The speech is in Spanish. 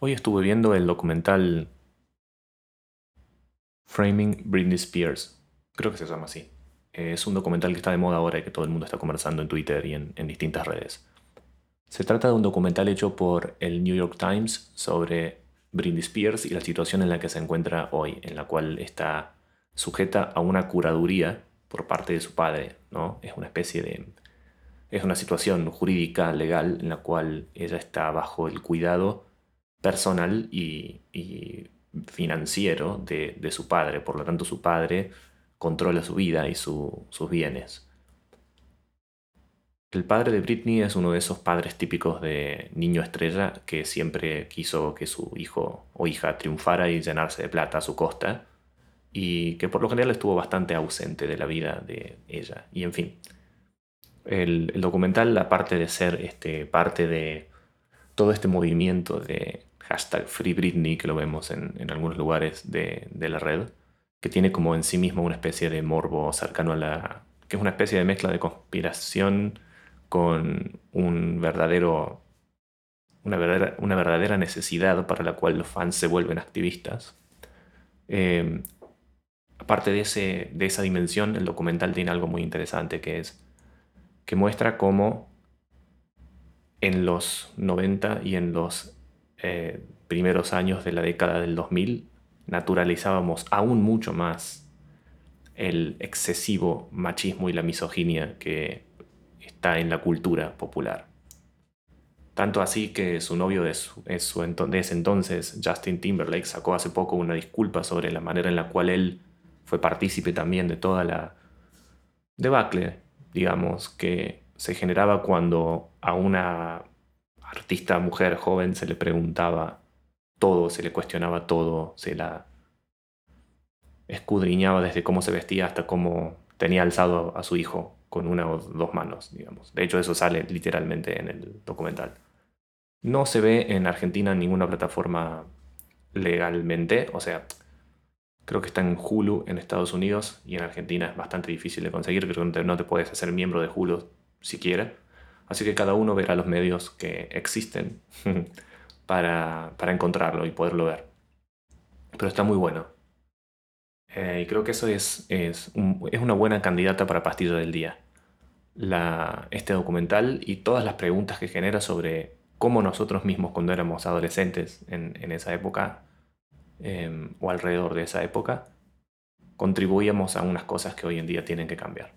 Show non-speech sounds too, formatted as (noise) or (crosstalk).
Hoy estuve viendo el documental Framing Britney Spears. Creo que se llama así. Es un documental que está de moda ahora y que todo el mundo está conversando en Twitter y en, distintas redes. Se trata de un documental hecho por el New York Times sobre Britney Spears y la situación en la que se encuentra hoy, en la cual está sujeta a una curaduría por parte de su padre, ¿no? Es una especie de es una situación jurídica, legal, en la cual ella está bajo el cuidado personal y, financiero de, su padre. Por lo tanto, su padre controla su vida y sus bienes. El padre de Britney es uno de esos padres típicos de niño estrella que siempre quiso que su hijo o hija triunfara y llenarse de plata a su costa y que por lo general estuvo bastante ausente de la vida de ella. Y en fin, el, documental, aparte de ser este, parte de todo este movimiento de hashtag Free Britney que lo vemos en, algunos lugares de, la red, que tiene como en sí mismo una especie de morbo cercano a la... que es una especie de mezcla de conspiración con un verdadero... Una verdadera, una verdadera necesidad para la cual los fans se vuelven activistas. Eh, aparte de, ese, de esa dimensión, el documental tiene algo muy interesante que es que muestra cómo en los 90 y en los eh, primeros años de la década del 2000 naturalizábamos aún mucho más el excesivo machismo y la misoginia que está en la cultura popular. Tanto así que su novio de, de ese entonces, Justin Timberlake, sacó hace poco una disculpa sobre la manera en la cual él fue partícipe también de toda la debacle digamos, que se generaba cuando a una artista mujer joven se le preguntaba todo, se le cuestionaba todo, se la escudriñaba desde cómo se vestía hasta cómo tenía alzado a su hijo con una o dos manos, digamos. De hecho, eso sale literalmente en el documental. No se ve en Argentina en ninguna plataforma legalmente, o sea, Creo que está en Hulu en Estados Unidos y en Argentina es bastante difícil de conseguir. Creo que no te puedes hacer miembro de Hulu siquiera. Así que cada uno verá los medios que existen (laughs) para, encontrarlo y poderlo ver. Pero está muy bueno. Eh, y creo que eso es, es, una buena candidata para Pastilla del Día. este documental y todas las preguntas que genera sobre cómo nosotros mismos cuando éramos adolescentes en, en esa época Em, o alrededor de esa época, contribuíamos a unas cosas que hoy en día tienen que cambiar.